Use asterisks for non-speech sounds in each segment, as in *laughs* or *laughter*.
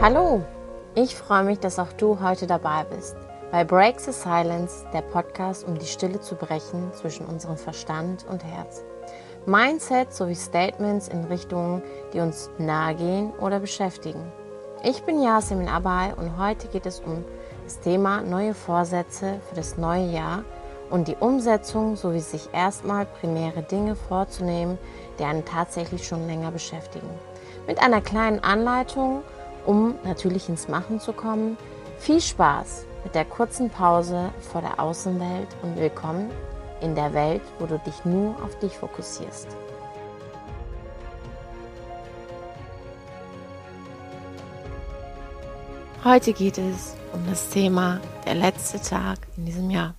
Hallo, ich freue mich, dass auch du heute dabei bist bei Break the Silence, der Podcast, um die Stille zu brechen zwischen unserem Verstand und Herz. Mindset sowie Statements in Richtungen, die uns nahe gehen oder beschäftigen. Ich bin Yasemin Abay und heute geht es um das Thema neue Vorsätze für das neue Jahr und die Umsetzung sowie sich erstmal primäre Dinge vorzunehmen, die einen tatsächlich schon länger beschäftigen. Mit einer kleinen Anleitung, um natürlich ins Machen zu kommen. Viel Spaß mit der kurzen Pause vor der Außenwelt und willkommen in der Welt, wo du dich nur auf dich fokussierst. Heute geht es um das Thema der letzte Tag in diesem Jahr.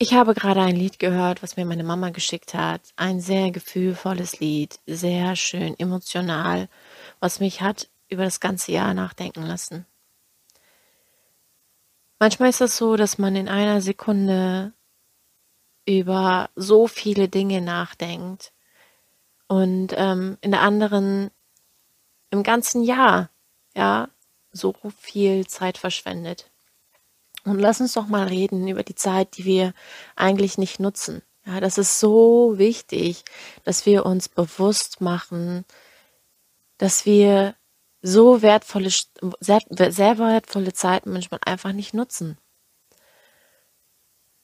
Ich habe gerade ein Lied gehört, was mir meine Mama geschickt hat. Ein sehr gefühlvolles Lied, sehr schön emotional, was mich hat über das ganze Jahr nachdenken lassen. Manchmal ist es so, dass man in einer Sekunde über so viele Dinge nachdenkt und ähm, in der anderen im ganzen Jahr ja so viel Zeit verschwendet. Und lass uns doch mal reden über die Zeit, die wir eigentlich nicht nutzen. Ja, das ist so wichtig, dass wir uns bewusst machen, dass wir so wertvolle, sehr, sehr wertvolle Zeit manchmal einfach nicht nutzen.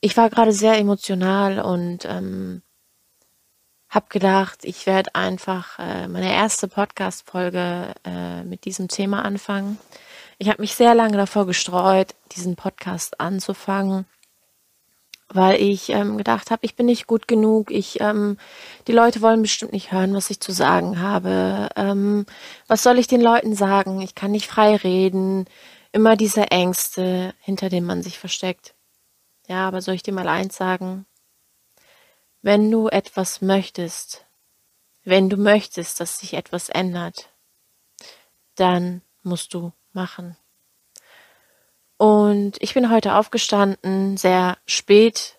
Ich war gerade sehr emotional und ähm, habe gedacht, ich werde einfach äh, meine erste Podcast-Folge äh, mit diesem Thema anfangen. Ich habe mich sehr lange davor gestreut, diesen Podcast anzufangen, weil ich ähm, gedacht habe, ich bin nicht gut genug. Ich, ähm, die Leute wollen bestimmt nicht hören, was ich zu sagen habe. Ähm, was soll ich den Leuten sagen? Ich kann nicht frei reden. Immer diese Ängste, hinter denen man sich versteckt. Ja, aber soll ich dir mal eins sagen? Wenn du etwas möchtest, wenn du möchtest, dass sich etwas ändert, dann musst du machen. Und ich bin heute aufgestanden, sehr spät,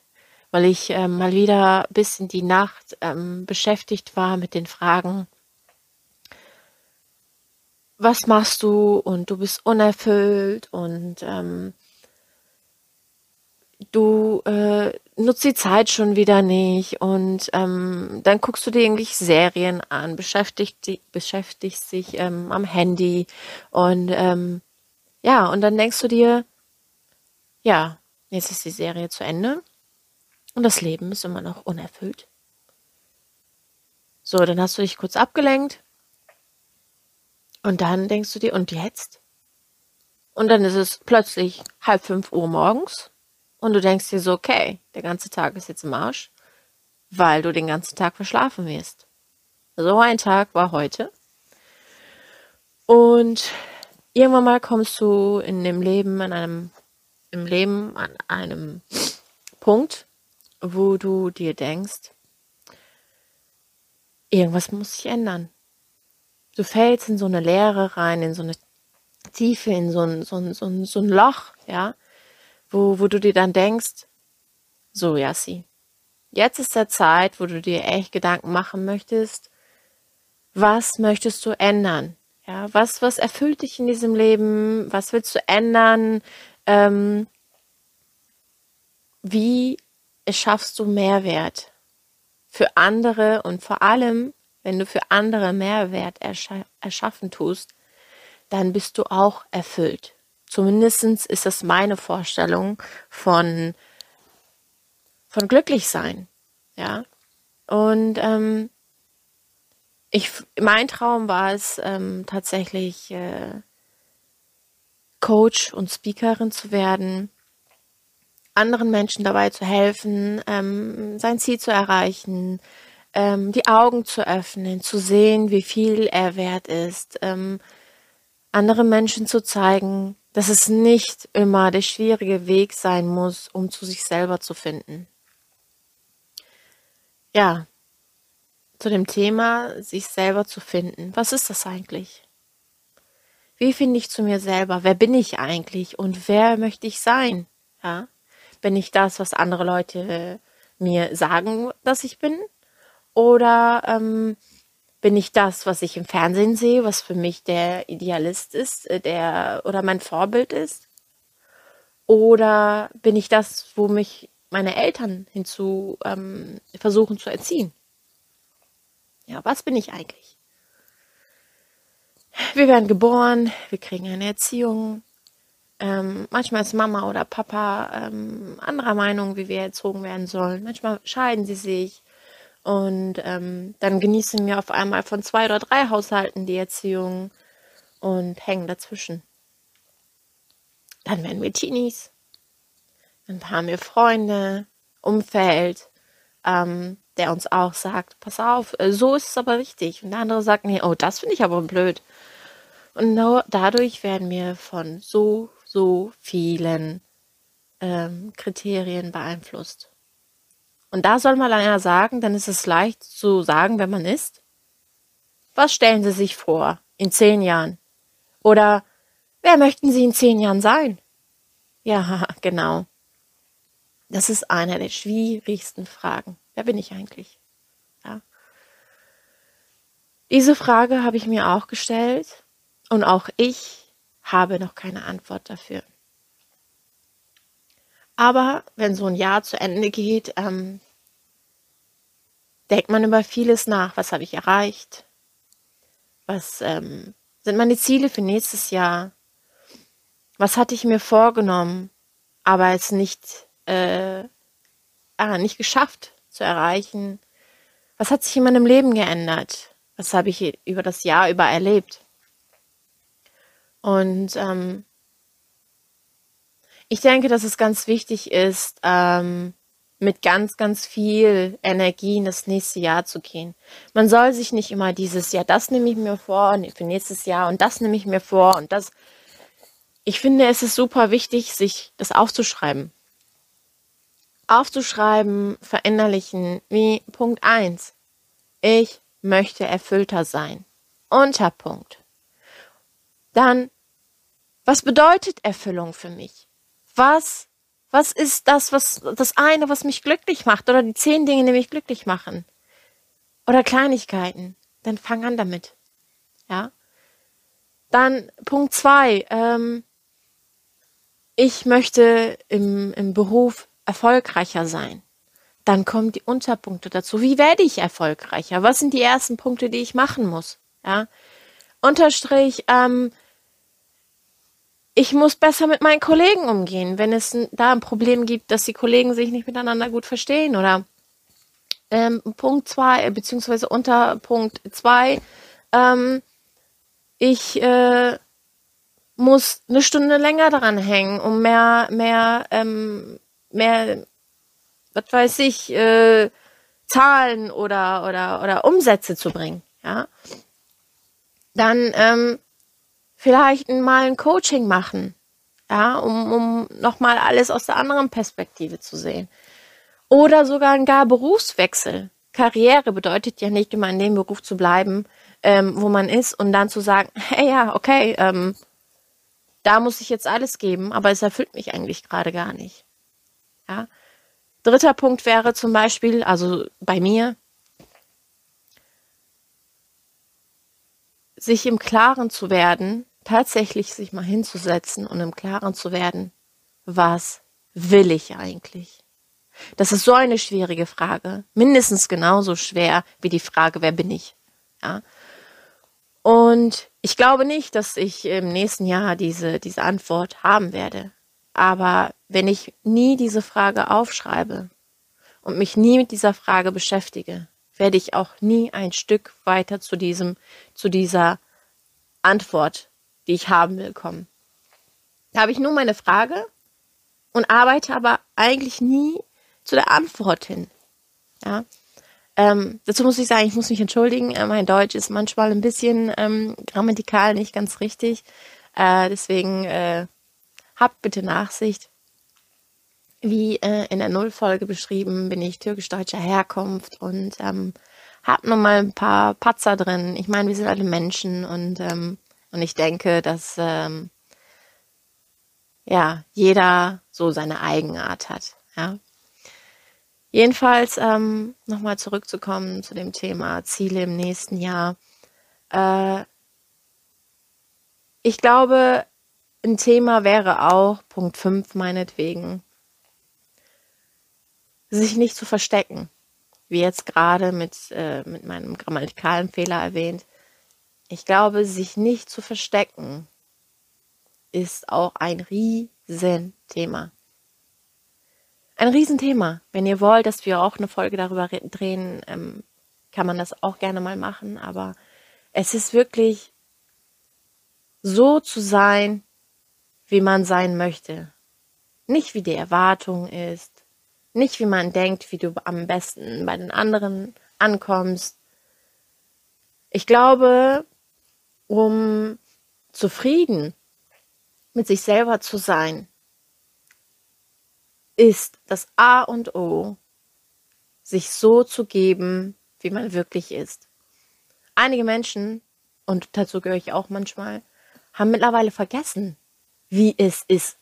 weil ich äh, mal wieder bis in die Nacht ähm, beschäftigt war mit den Fragen, was machst du? Und du bist unerfüllt und ähm, du äh, nutzt die Zeit schon wieder nicht. Und ähm, dann guckst du dir eigentlich Serien an, beschäftigst, beschäftigst dich ähm, am Handy. Und ähm, ja, und dann denkst du dir, ja, jetzt ist die Serie zu Ende und das Leben ist immer noch unerfüllt. So, dann hast du dich kurz abgelenkt und dann denkst du dir, und jetzt? Und dann ist es plötzlich halb fünf Uhr morgens und du denkst dir so, okay, der ganze Tag ist jetzt im Arsch, weil du den ganzen Tag verschlafen wirst. So ein Tag war heute. Und irgendwann mal kommst du in dem Leben an einem im Leben an einem Punkt, wo du dir denkst, irgendwas muss sich ändern. Du fällst in so eine Leere rein, in so eine Tiefe, in so ein, so ein, so ein, so ein Loch, ja, wo, wo du dir dann denkst, so, Yassi, jetzt ist der Zeit, wo du dir echt Gedanken machen möchtest, was möchtest du ändern? Ja, was, was erfüllt dich in diesem Leben? Was willst du ändern? ähm, wie schaffst du Mehrwert für andere und vor allem, wenn du für andere Mehrwert erscha erschaffen tust, dann bist du auch erfüllt. Zumindest ist das meine Vorstellung von, von glücklich sein. Ja. Und ähm, ich, mein Traum war es ähm, tatsächlich, äh, Coach und Speakerin zu werden, anderen Menschen dabei zu helfen, ähm, sein Ziel zu erreichen, ähm, die Augen zu öffnen, zu sehen, wie viel er wert ist, ähm, andere Menschen zu zeigen, dass es nicht immer der schwierige Weg sein muss, um zu sich selber zu finden. Ja, zu dem Thema, sich selber zu finden. Was ist das eigentlich? Wie finde ich zu mir selber? Wer bin ich eigentlich und wer möchte ich sein? Ja? Bin ich das, was andere Leute mir sagen, dass ich bin? Oder ähm, bin ich das, was ich im Fernsehen sehe, was für mich der Idealist ist, äh, der oder mein Vorbild ist? Oder bin ich das, wo mich meine Eltern hinzu ähm, versuchen zu erziehen? Ja, was bin ich eigentlich? Wir werden geboren, wir kriegen eine Erziehung. Ähm, manchmal ist Mama oder Papa ähm, anderer Meinung, wie wir erzogen werden sollen. Manchmal scheiden sie sich. Und ähm, dann genießen wir auf einmal von zwei oder drei Haushalten die Erziehung und hängen dazwischen. Dann werden wir Teenies. Dann haben wir Freunde, Umfeld, ähm, der uns auch sagt, pass auf, äh, so ist es aber richtig. Und der andere sagt, nee, oh, das finde ich aber blöd. Und dadurch werden wir von so, so vielen ähm, Kriterien beeinflusst. Und da soll man ja sagen, dann ist es leicht zu sagen, wenn man ist. Was stellen Sie sich vor in zehn Jahren? Oder wer möchten Sie in zehn Jahren sein? Ja, *laughs* genau. Das ist eine der schwierigsten Fragen. Wer bin ich eigentlich? Ja. Diese Frage habe ich mir auch gestellt und auch ich habe noch keine Antwort dafür. Aber wenn so ein Jahr zu Ende geht, ähm, denkt man über vieles nach. Was habe ich erreicht? Was ähm, sind meine Ziele für nächstes Jahr? Was hatte ich mir vorgenommen, aber es nicht, äh, ah, nicht geschafft zu erreichen? Was hat sich in meinem Leben geändert? Was habe ich über das Jahr über erlebt? Und ähm, ich denke, dass es ganz wichtig ist, ähm, mit ganz, ganz viel Energie in das nächste Jahr zu gehen. Man soll sich nicht immer dieses Jahr, das nehme ich mir vor für nächstes Jahr und das nehme ich mir vor und das. Ich finde, es ist super wichtig, sich das aufzuschreiben aufzuschreiben, verinnerlichen, wie Punkt 1. Ich möchte erfüllter sein. Unterpunkt. Dann, was bedeutet Erfüllung für mich? Was, was ist das, was, das eine, was mich glücklich macht? Oder die zehn Dinge, die mich glücklich machen? Oder Kleinigkeiten? Dann fang an damit. Ja? Dann Punkt 2. Ähm, ich möchte im, im Beruf erfolgreicher sein. Dann kommen die Unterpunkte dazu. Wie werde ich erfolgreicher? Was sind die ersten Punkte, die ich machen muss? Ja. Unterstrich, ähm, ich muss besser mit meinen Kollegen umgehen, wenn es da ein Problem gibt, dass die Kollegen sich nicht miteinander gut verstehen oder ähm, Punkt zwei äh, beziehungsweise unter Punkt zwei, ähm, ich äh, muss eine Stunde länger dran hängen, um mehr, mehr ähm, mehr, was weiß ich, äh, Zahlen oder, oder, oder Umsätze zu bringen, ja. Dann ähm, vielleicht mal ein Coaching machen, ja, um, um nochmal alles aus der anderen Perspektive zu sehen. Oder sogar ein gar Berufswechsel. Karriere bedeutet ja nicht immer in dem Beruf zu bleiben, ähm, wo man ist und dann zu sagen, *laughs* hey ja, okay, ähm, da muss ich jetzt alles geben, aber es erfüllt mich eigentlich gerade gar nicht. Ja. Dritter Punkt wäre zum Beispiel, also bei mir, sich im Klaren zu werden, tatsächlich sich mal hinzusetzen und im Klaren zu werden, was will ich eigentlich? Das ist so eine schwierige Frage, mindestens genauso schwer wie die Frage, wer bin ich? Ja. Und ich glaube nicht, dass ich im nächsten Jahr diese, diese Antwort haben werde. Aber wenn ich nie diese Frage aufschreibe und mich nie mit dieser Frage beschäftige, werde ich auch nie ein Stück weiter zu diesem, zu dieser Antwort, die ich haben will, kommen. Da habe ich nur meine Frage und arbeite aber eigentlich nie zu der Antwort hin. Ja. Ähm, dazu muss ich sagen, ich muss mich entschuldigen. Äh, mein Deutsch ist manchmal ein bisschen ähm, grammatikal nicht ganz richtig. Äh, deswegen äh, Habt bitte Nachsicht. Wie äh, in der Nullfolge beschrieben, bin ich türkisch-deutscher Herkunft und ähm, habe nun mal ein paar Patzer drin. Ich meine, wir sind alle Menschen und, ähm, und ich denke, dass ähm, ja, jeder so seine Eigenart hat. Ja. Jedenfalls ähm, nochmal zurückzukommen zu dem Thema Ziele im nächsten Jahr. Äh, ich glaube, ein Thema wäre auch, Punkt 5 meinetwegen, sich nicht zu verstecken. Wie jetzt gerade mit, äh, mit meinem grammatikalen Fehler erwähnt. Ich glaube, sich nicht zu verstecken ist auch ein Riesenthema. Ein Riesenthema. Wenn ihr wollt, dass wir auch eine Folge darüber drehen, ähm, kann man das auch gerne mal machen. Aber es ist wirklich so zu sein, wie man sein möchte. Nicht wie die Erwartung ist, nicht wie man denkt, wie du am besten bei den anderen ankommst. Ich glaube, um zufrieden mit sich selber zu sein, ist das A und O, sich so zu geben, wie man wirklich ist. Einige Menschen, und dazu gehöre ich auch manchmal, haben mittlerweile vergessen, wie es ist,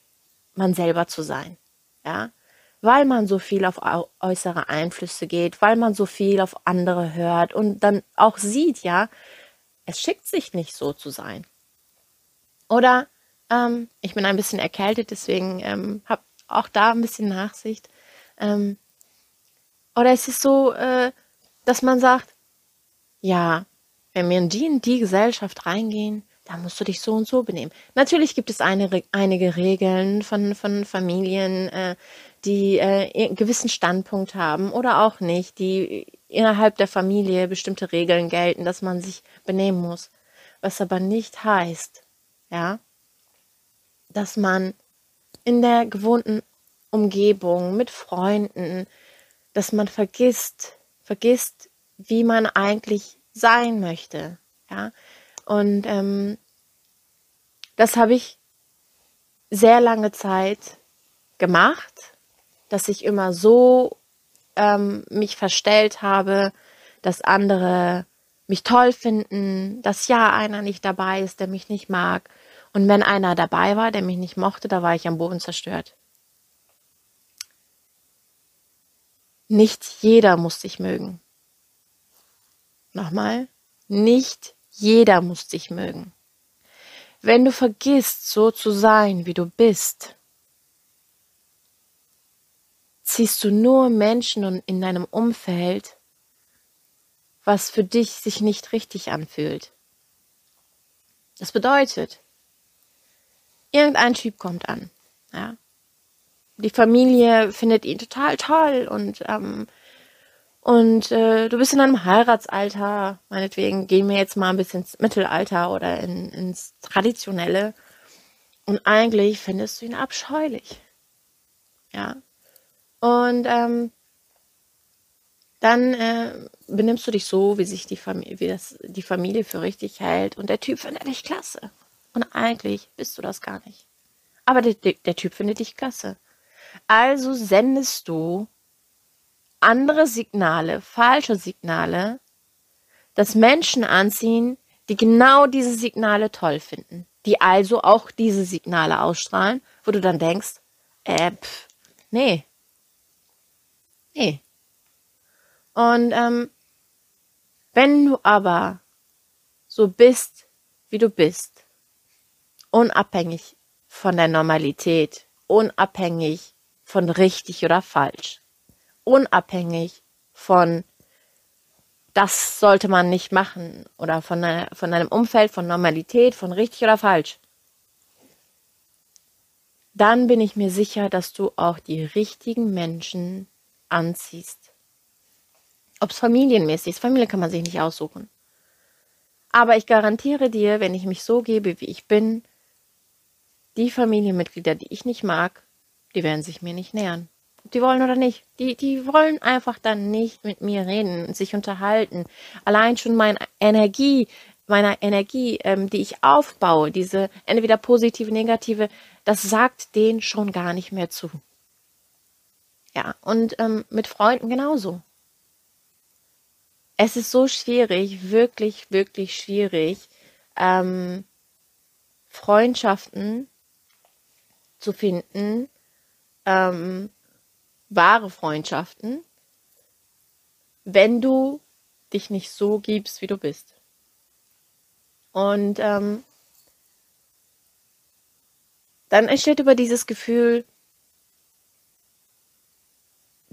man selber zu sein. Ja, weil man so viel auf äußere Einflüsse geht, weil man so viel auf andere hört und dann auch sieht, ja, es schickt sich nicht so zu sein. Oder ähm, ich bin ein bisschen erkältet, deswegen ähm, habe auch da ein bisschen Nachsicht. Ähm, oder es ist so, äh, dass man sagt, ja, wenn wir in die in die Gesellschaft reingehen, da musst du dich so und so benehmen. Natürlich gibt es eine, einige Regeln von, von Familien, äh, die äh, einen gewissen Standpunkt haben oder auch nicht, die innerhalb der Familie bestimmte Regeln gelten, dass man sich benehmen muss. Was aber nicht heißt, ja, dass man in der gewohnten Umgebung mit Freunden, dass man vergisst, vergisst, wie man eigentlich sein möchte, ja, und ähm, das habe ich sehr lange Zeit gemacht, dass ich immer so ähm, mich verstellt habe, dass andere mich toll finden, dass ja einer nicht dabei ist, der mich nicht mag. Und wenn einer dabei war, der mich nicht mochte, da war ich am Boden zerstört. Nicht jeder muss dich mögen. Nochmal, nicht jeder muss dich mögen. Wenn du vergisst, so zu sein, wie du bist, ziehst du nur Menschen in deinem Umfeld, was für dich sich nicht richtig anfühlt. Das bedeutet, irgendein Typ kommt an, ja. Die Familie findet ihn total toll und ähm, und äh, du bist in einem Heiratsalter, meinetwegen gehen wir jetzt mal ein bisschen ins Mittelalter oder in, ins Traditionelle. Und eigentlich findest du ihn abscheulich. Ja. Und ähm, dann äh, benimmst du dich so, wie sich die Familie, wie das die Familie für richtig hält. Und der Typ findet dich klasse. Und eigentlich bist du das gar nicht. Aber der, der Typ findet dich klasse. Also sendest du andere Signale, falsche Signale, dass Menschen anziehen, die genau diese Signale toll finden, die also auch diese Signale ausstrahlen, wo du dann denkst, äh, pff, nee, nee. Und ähm, wenn du aber so bist, wie du bist, unabhängig von der Normalität, unabhängig von richtig oder falsch, unabhängig von das sollte man nicht machen oder von, einer, von einem Umfeld, von Normalität, von richtig oder falsch, dann bin ich mir sicher, dass du auch die richtigen Menschen anziehst. Ob es familienmäßig ist, Familie kann man sich nicht aussuchen. Aber ich garantiere dir, wenn ich mich so gebe, wie ich bin, die Familienmitglieder, die ich nicht mag, die werden sich mir nicht nähern die wollen oder nicht. Die, die wollen einfach dann nicht mit mir reden und sich unterhalten. Allein schon meine Energie, meiner Energie, ähm, die ich aufbaue, diese entweder positive, negative, das sagt denen schon gar nicht mehr zu. Ja, und ähm, mit Freunden genauso. es ist so schwierig, wirklich, wirklich schwierig, ähm, Freundschaften zu finden, ähm, wahre Freundschaften, wenn du dich nicht so gibst, wie du bist. Und ähm, dann entsteht über dieses Gefühl,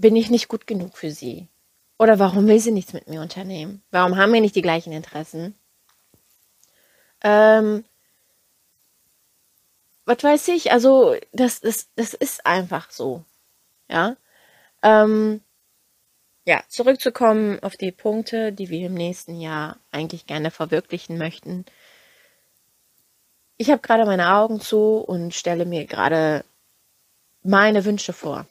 bin ich nicht gut genug für sie? Oder warum will sie nichts mit mir unternehmen? Warum haben wir nicht die gleichen Interessen? Ähm, was weiß ich, also das, das, das ist einfach so. Ja. Ähm, ja, zurückzukommen auf die Punkte, die wir im nächsten Jahr eigentlich gerne verwirklichen möchten. Ich habe gerade meine Augen zu und stelle mir gerade meine Wünsche vor.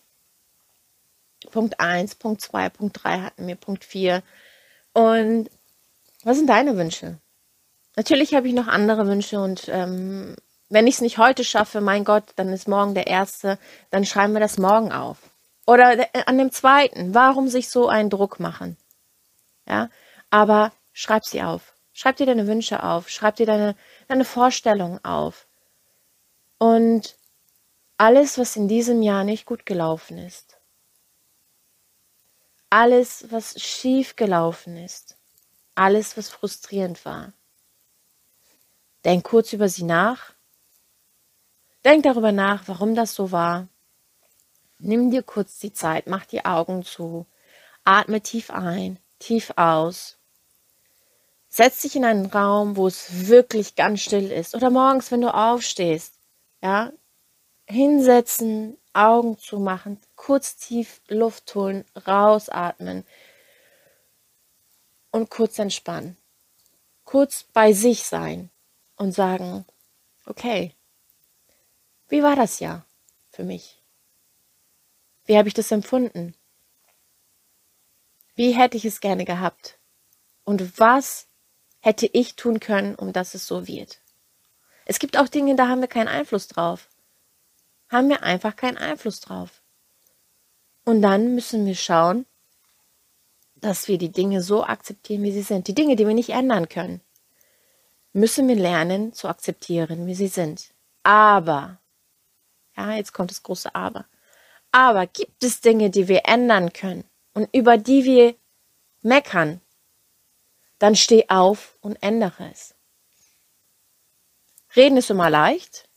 Punkt 1, Punkt 2, Punkt 3 hatten wir, Punkt 4. Und was sind deine Wünsche? Natürlich habe ich noch andere Wünsche und ähm, wenn ich es nicht heute schaffe, mein Gott, dann ist morgen der erste, dann schreiben wir das morgen auf. Oder äh, an dem zweiten, warum sich so einen Druck machen? Ja, aber schreib sie auf. Schreib dir deine Wünsche auf, schreib dir deine, deine Vorstellungen auf. Und alles, was in diesem Jahr nicht gut gelaufen ist, alles, was schief gelaufen ist, alles, was frustrierend war. Denk kurz über sie nach. Denk darüber nach, warum das so war. Nimm dir kurz die Zeit, mach die Augen zu, atme tief ein, tief aus. Setz dich in einen Raum, wo es wirklich ganz still ist. Oder morgens, wenn du aufstehst, ja, hinsetzen, Augen zu machen, kurz tief Luft holen, rausatmen und kurz entspannen. Kurz bei sich sein und sagen, okay, wie war das Jahr für mich? Wie habe ich das empfunden? Wie hätte ich es gerne gehabt? Und was hätte ich tun können, um dass es so wird? Es gibt auch Dinge, da haben wir keinen Einfluss drauf haben wir einfach keinen Einfluss drauf. Und dann müssen wir schauen, dass wir die Dinge so akzeptieren, wie sie sind. Die Dinge, die wir nicht ändern können, müssen wir lernen zu akzeptieren, wie sie sind. Aber, ja, jetzt kommt das große Aber. Aber gibt es Dinge, die wir ändern können und über die wir meckern, dann steh auf und ändere es. Reden ist immer leicht,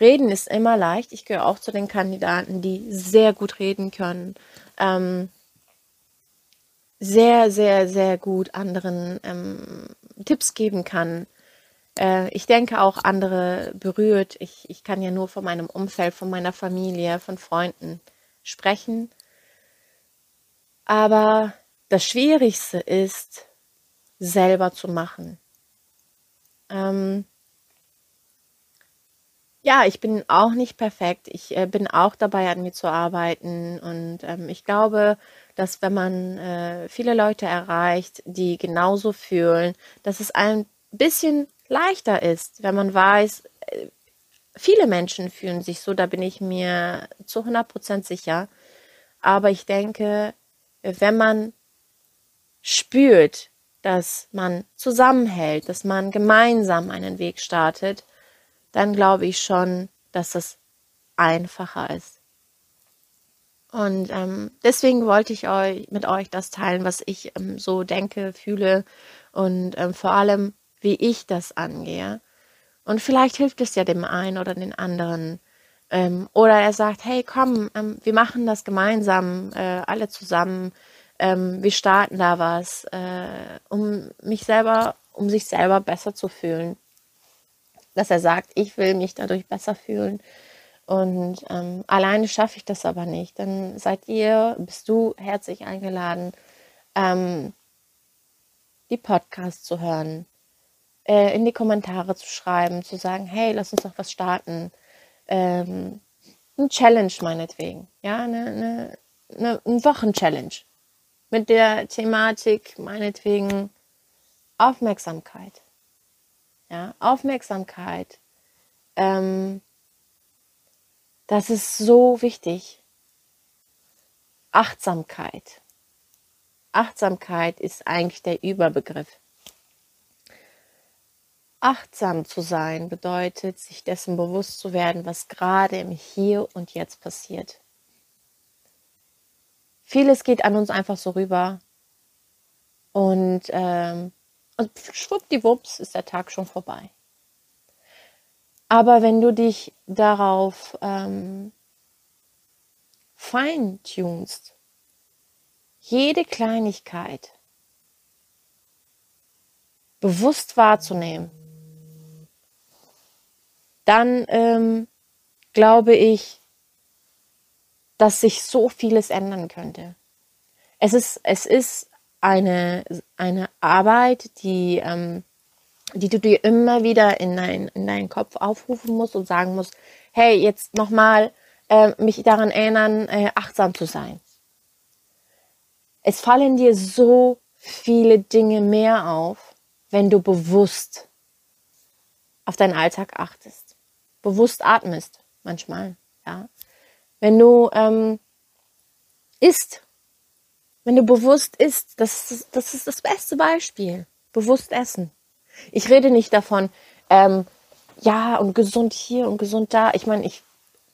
Reden ist immer leicht. Ich gehöre auch zu den Kandidaten, die sehr gut reden können. Ähm, sehr, sehr, sehr gut anderen ähm, Tipps geben kann. Äh, ich denke auch andere berührt. Ich, ich kann ja nur von meinem Umfeld, von meiner Familie, von Freunden sprechen. Aber das Schwierigste ist, selber zu machen. Ähm, ja, ich bin auch nicht perfekt. Ich äh, bin auch dabei, an mir zu arbeiten. Und ähm, ich glaube, dass wenn man äh, viele Leute erreicht, die genauso fühlen, dass es ein bisschen leichter ist, wenn man weiß, äh, viele Menschen fühlen sich so, da bin ich mir zu 100% sicher. Aber ich denke, wenn man spürt, dass man zusammenhält, dass man gemeinsam einen Weg startet, dann glaube ich schon, dass es einfacher ist. Und ähm, deswegen wollte ich euch mit euch das teilen, was ich ähm, so denke, fühle und ähm, vor allem, wie ich das angehe. Und vielleicht hilft es ja dem einen oder den anderen. Ähm, oder er sagt, hey, komm, ähm, wir machen das gemeinsam, äh, alle zusammen. Ähm, wir starten da was, äh, um mich selber, um sich selber besser zu fühlen dass er sagt, ich will mich dadurch besser fühlen. Und ähm, alleine schaffe ich das aber nicht. Dann seid ihr, bist du herzlich eingeladen, ähm, die Podcasts zu hören, äh, in die Kommentare zu schreiben, zu sagen, hey, lass uns doch was starten. Ähm, ein Challenge meinetwegen. Ja, eine, eine, eine, ein Wochenchallenge. Mit der Thematik meinetwegen Aufmerksamkeit. Ja, Aufmerksamkeit. Ähm, das ist so wichtig. Achtsamkeit. Achtsamkeit ist eigentlich der Überbegriff. Achtsam zu sein bedeutet, sich dessen bewusst zu werden, was gerade im Hier und Jetzt passiert. Vieles geht an uns einfach so rüber und, ähm, und schwuppdiwupps ist der Tag schon vorbei. Aber wenn du dich darauf ähm, feintunst, jede Kleinigkeit bewusst wahrzunehmen, dann ähm, glaube ich, dass sich so vieles ändern könnte. Es ist, es ist eine, eine Arbeit, die, ähm, die du dir immer wieder in, dein, in deinen Kopf aufrufen musst und sagen musst, hey, jetzt nochmal äh, mich daran erinnern, äh, achtsam zu sein. Es fallen dir so viele Dinge mehr auf, wenn du bewusst auf deinen Alltag achtest. Bewusst atmest, manchmal, ja. Wenn du ähm, isst, wenn du bewusst isst, das ist, das ist das beste Beispiel. Bewusst essen. Ich rede nicht davon, ähm, ja, und gesund hier und gesund da. Ich meine, ich,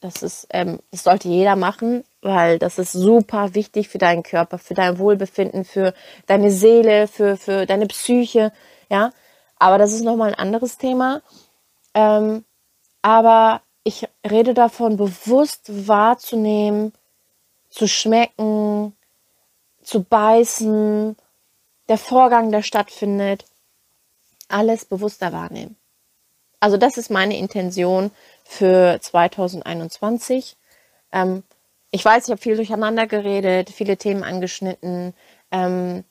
das ist, ähm, das sollte jeder machen, weil das ist super wichtig für deinen Körper, für dein Wohlbefinden, für deine Seele, für, für deine Psyche, ja. Aber das ist nochmal ein anderes Thema. Ähm, aber ich rede davon, bewusst wahrzunehmen, zu schmecken, zu beißen, der Vorgang, der stattfindet, alles bewusster wahrnehmen. Also das ist meine Intention für 2021. Ähm, ich weiß, ich habe viel durcheinander geredet, viele Themen angeschnitten. Ähm,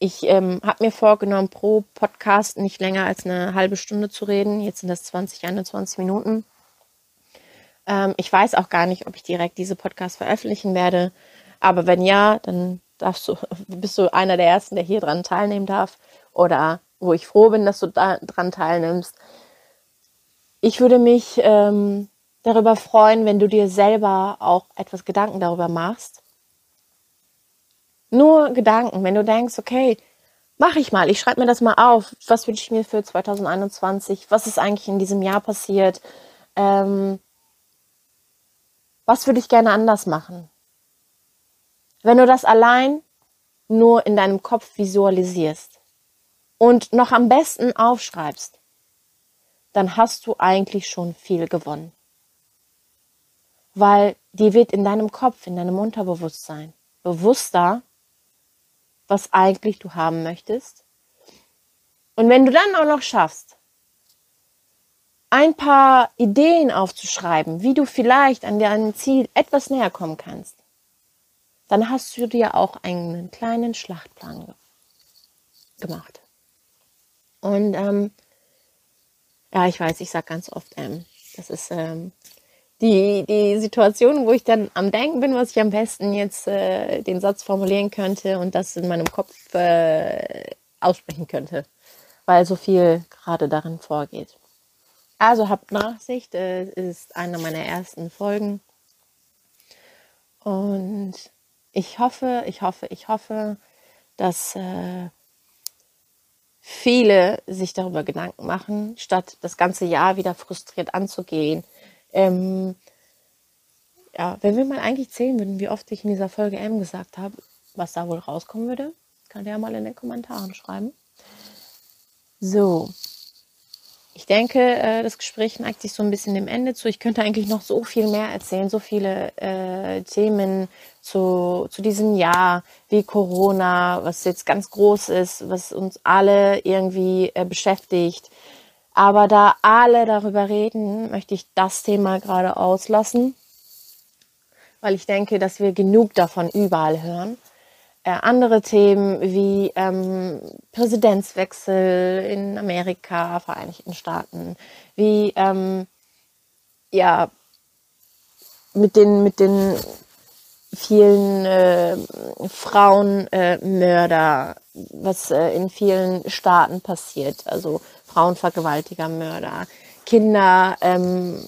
ich ähm, habe mir vorgenommen, pro Podcast nicht länger als eine halbe Stunde zu reden. Jetzt sind das 20, 21 Minuten. Ähm, ich weiß auch gar nicht, ob ich direkt diese Podcast veröffentlichen werde. Aber wenn ja, dann darfst du, *laughs* bist du einer der ersten, der hier dran teilnehmen darf. Oder wo ich froh bin, dass du daran teilnimmst. Ich würde mich ähm, darüber freuen, wenn du dir selber auch etwas Gedanken darüber machst. Nur Gedanken, wenn du denkst, okay, mache ich mal, ich schreibe mir das mal auf, was wünsche ich mir für 2021, was ist eigentlich in diesem Jahr passiert, ähm, was würde ich gerne anders machen. Wenn du das allein nur in deinem Kopf visualisierst und noch am besten aufschreibst, dann hast du eigentlich schon viel gewonnen. Weil dir wird in deinem Kopf, in deinem Unterbewusstsein bewusster, was eigentlich du haben möchtest. Und wenn du dann auch noch schaffst, ein paar Ideen aufzuschreiben, wie du vielleicht an deinem Ziel etwas näher kommen kannst, dann hast du dir auch einen kleinen Schlachtplan ge gemacht. Und ähm, ja, ich weiß, ich sage ganz oft, ähm, das ist ähm, die, die Situation, wo ich dann am Denken bin, was ich am besten jetzt äh, den Satz formulieren könnte und das in meinem Kopf äh, aussprechen könnte, weil so viel gerade darin vorgeht. Also habt Nachsicht, äh, ist eine meiner ersten Folgen. Und ich hoffe, ich hoffe, ich hoffe, dass äh, viele sich darüber Gedanken machen, statt das ganze Jahr wieder frustriert anzugehen. Ähm, ja, wenn wir mal eigentlich zählen würden, wie oft ich in dieser Folge M gesagt habe, was da wohl rauskommen würde, kann der mal in den Kommentaren schreiben. So, ich denke, äh, das Gespräch neigt sich so ein bisschen dem Ende zu. Ich könnte eigentlich noch so viel mehr erzählen, so viele äh, Themen zu, zu diesem Jahr, wie Corona, was jetzt ganz groß ist, was uns alle irgendwie äh, beschäftigt. Aber da alle darüber reden, möchte ich das Thema gerade auslassen, weil ich denke, dass wir genug davon überall hören äh, andere Themen wie ähm, Präsidentswechsel in Amerika, Vereinigten Staaten, wie ähm, ja mit den mit den vielen äh, Frauenmörder, äh, was äh, in vielen Staaten passiert, also Frauenvergewaltiger, Mörder, Kinder, ähm,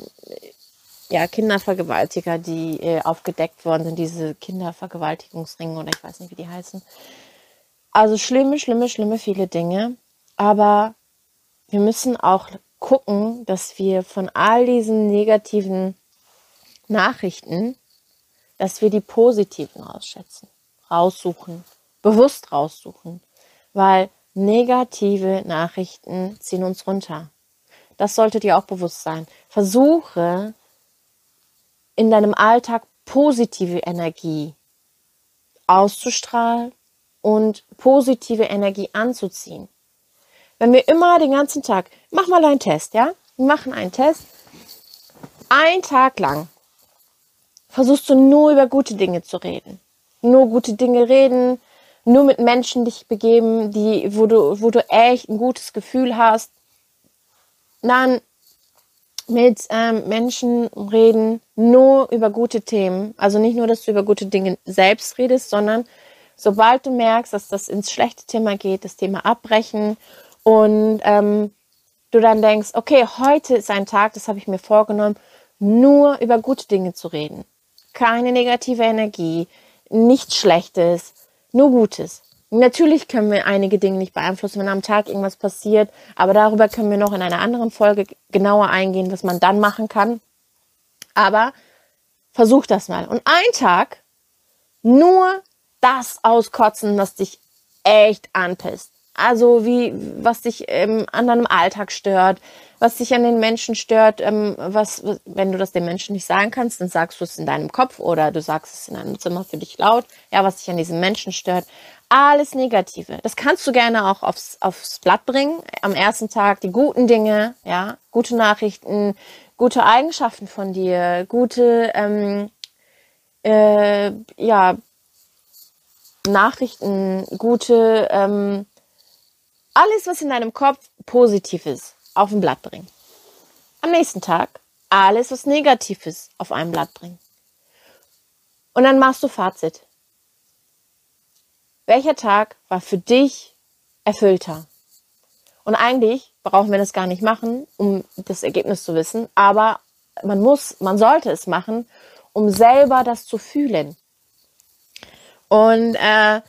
ja, Kindervergewaltiger, die äh, aufgedeckt worden sind, diese Kindervergewaltigungsringe oder ich weiß nicht, wie die heißen. Also schlimme, schlimme, schlimme viele Dinge. Aber wir müssen auch gucken, dass wir von all diesen negativen Nachrichten, dass wir die positiven rausschätzen, raussuchen, bewusst raussuchen, weil negative Nachrichten ziehen uns runter. Das sollte dir auch bewusst sein. Versuche in deinem Alltag positive Energie auszustrahlen und positive Energie anzuziehen. Wenn wir immer den ganzen Tag, mach mal einen Test, ja? Wir machen einen Test. Ein Tag lang versuchst du nur über gute Dinge zu reden. Nur gute Dinge reden, nur mit Menschen dich begeben, die, wo du, wo du echt ein gutes Gefühl hast. Dann mit ähm, Menschen reden, nur über gute Themen. Also nicht nur, dass du über gute Dinge selbst redest, sondern sobald du merkst, dass das ins schlechte Thema geht, das Thema abbrechen und ähm, du dann denkst, okay, heute ist ein Tag, das habe ich mir vorgenommen, nur über gute Dinge zu reden. Keine negative Energie, nichts Schlechtes, nur Gutes. Natürlich können wir einige Dinge nicht beeinflussen, wenn am Tag irgendwas passiert, aber darüber können wir noch in einer anderen Folge genauer eingehen, was man dann machen kann. Aber versuch das mal. Und ein Tag nur das auskotzen, was dich echt anpisst. Also wie, was dich ähm, an deinem Alltag stört, was dich an den Menschen stört, ähm, was, wenn du das den Menschen nicht sagen kannst, dann sagst du es in deinem Kopf oder du sagst es in deinem Zimmer für dich laut, ja, was dich an diesem Menschen stört. Alles Negative. Das kannst du gerne auch aufs, aufs Blatt bringen. Am ersten Tag die guten Dinge, ja, gute Nachrichten, gute Eigenschaften von dir, gute, ähm, äh, ja, Nachrichten, gute, ähm, alles, was in deinem Kopf positiv ist, auf ein Blatt bringen. Am nächsten Tag alles, was negativ ist, auf ein Blatt bringen. Und dann machst du Fazit. Welcher Tag war für dich erfüllter? Und eigentlich brauchen wir das gar nicht machen, um das Ergebnis zu wissen, aber man muss, man sollte es machen, um selber das zu fühlen. Und äh,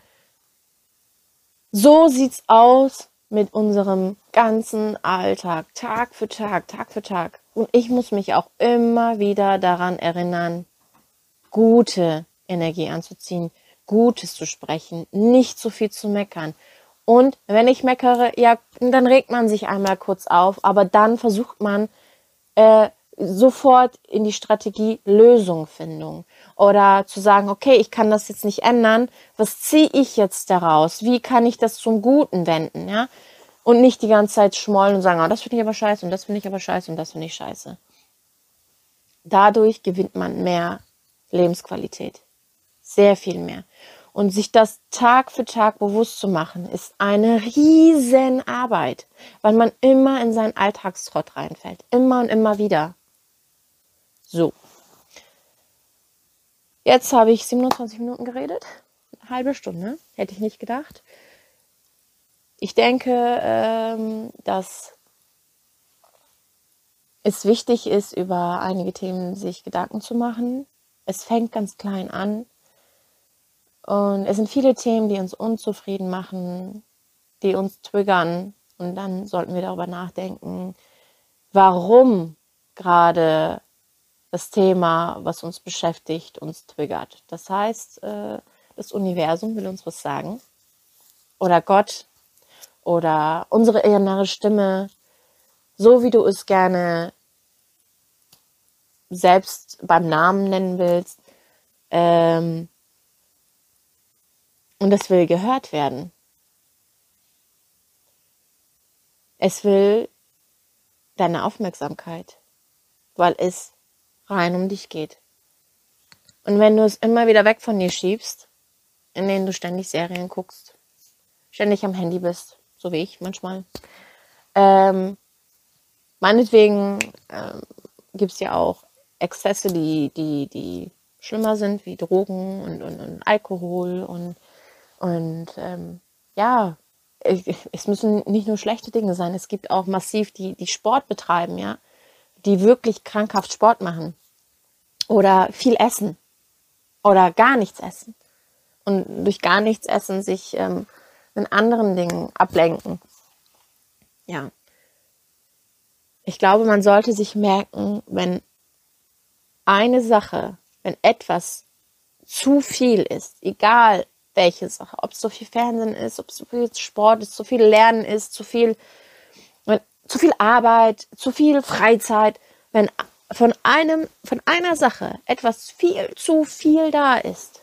so sieht's aus mit unserem ganzen Alltag, Tag für Tag, Tag für Tag. Und ich muss mich auch immer wieder daran erinnern, gute Energie anzuziehen, Gutes zu sprechen, nicht zu viel zu meckern. Und wenn ich meckere, ja, dann regt man sich einmal kurz auf, aber dann versucht man äh, sofort in die Strategie Lösungfindung oder zu sagen, okay, ich kann das jetzt nicht ändern, was ziehe ich jetzt daraus? Wie kann ich das zum Guten wenden, ja? Und nicht die ganze Zeit schmollen und sagen, oh, das finde ich aber scheiße und das finde ich aber scheiße und das finde ich scheiße. Dadurch gewinnt man mehr Lebensqualität. Sehr viel mehr. Und sich das Tag für Tag bewusst zu machen, ist eine riesen Arbeit, weil man immer in seinen Alltagstrott reinfällt. Immer und immer wieder. So. Jetzt habe ich 27 Minuten geredet. Eine halbe Stunde. Hätte ich nicht gedacht. Ich denke, ähm, dass es wichtig ist, über einige Themen sich Gedanken zu machen. Es fängt ganz klein an und es sind viele Themen, die uns unzufrieden machen, die uns triggern. Und dann sollten wir darüber nachdenken, warum gerade das Thema, was uns beschäftigt, uns triggert. Das heißt, äh, das Universum will uns was sagen. Oder Gott. Oder unsere innere Stimme. So wie du es gerne selbst beim Namen nennen willst. Ähm, und es will gehört werden. Es will deine Aufmerksamkeit, weil es rein um dich geht. Und wenn du es immer wieder weg von dir schiebst, in denen du ständig Serien guckst, ständig am Handy bist, so wie ich manchmal, ähm, meinetwegen ähm, gibt es ja auch Exzesse, die, die, die schlimmer sind, wie Drogen und, und, und Alkohol und und ähm, ja, es müssen nicht nur schlechte Dinge sein, es gibt auch massiv die, die Sport betreiben, ja, die wirklich krankhaft Sport machen oder viel essen oder gar nichts essen und durch gar nichts essen sich ähm, mit anderen Dingen ablenken. Ja. Ich glaube, man sollte sich merken, wenn eine Sache, wenn etwas zu viel ist, egal welche Sache, ob es so viel Fernsehen ist, ob es so viel Sport ist, zu viel Lernen ist, zu viel, zu viel Arbeit, zu viel Freizeit, wenn von einem, von einer Sache etwas viel zu viel da ist,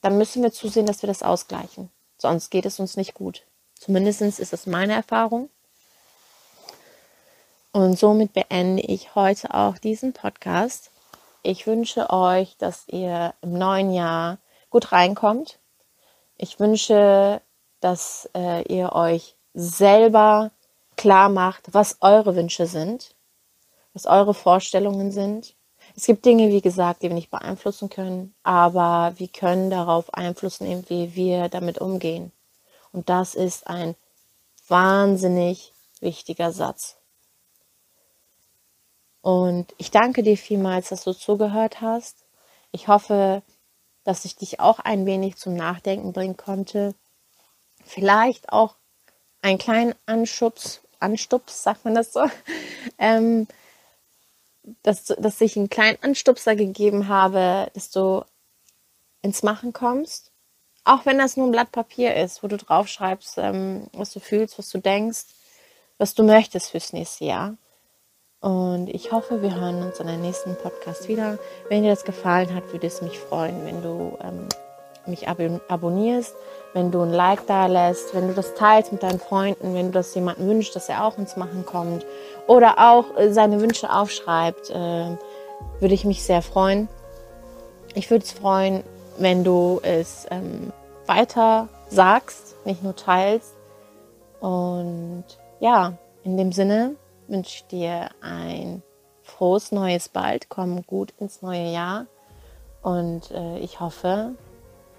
dann müssen wir zusehen, dass wir das ausgleichen. Sonst geht es uns nicht gut. Zumindest ist das meine Erfahrung. Und somit beende ich heute auch diesen Podcast. Ich wünsche euch, dass ihr im neuen Jahr gut reinkommt. Ich wünsche, dass äh, ihr euch selber klar macht, was eure Wünsche sind, was eure Vorstellungen sind. Es gibt Dinge, wie gesagt, die wir nicht beeinflussen können, aber wir können darauf einflussen, wie wir damit umgehen. Und das ist ein wahnsinnig wichtiger Satz. Und ich danke dir vielmals, dass du zugehört hast. Ich hoffe, dass ich dich auch ein wenig zum Nachdenken bringen konnte. Vielleicht auch einen kleinen Anschubs, Anstups, sagt man das so, ähm, dass, dass ich einen kleinen Anstupser gegeben habe, dass du ins Machen kommst. Auch wenn das nur ein Blatt Papier ist, wo du draufschreibst, ähm, was du fühlst, was du denkst, was du möchtest fürs nächste Jahr. Und ich hoffe, wir hören uns in der nächsten Podcast wieder. Wenn dir das gefallen hat, würde es mich freuen, wenn du ähm, mich ab abonnierst, wenn du ein Like da lässt, wenn du das teilst mit deinen Freunden, wenn du das jemandem wünschst, dass er auch ins Machen kommt oder auch äh, seine Wünsche aufschreibt, äh, würde ich mich sehr freuen. Ich würde es freuen, wenn du es ähm, weiter sagst, nicht nur teilst. Und ja, in dem Sinne, wünsche ich dir ein frohes neues Bald, komm gut ins neue Jahr und äh, ich hoffe,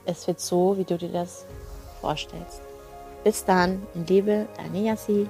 es wird so, wie du dir das vorstellst. Bis dann, in Liebe, deine Yassi.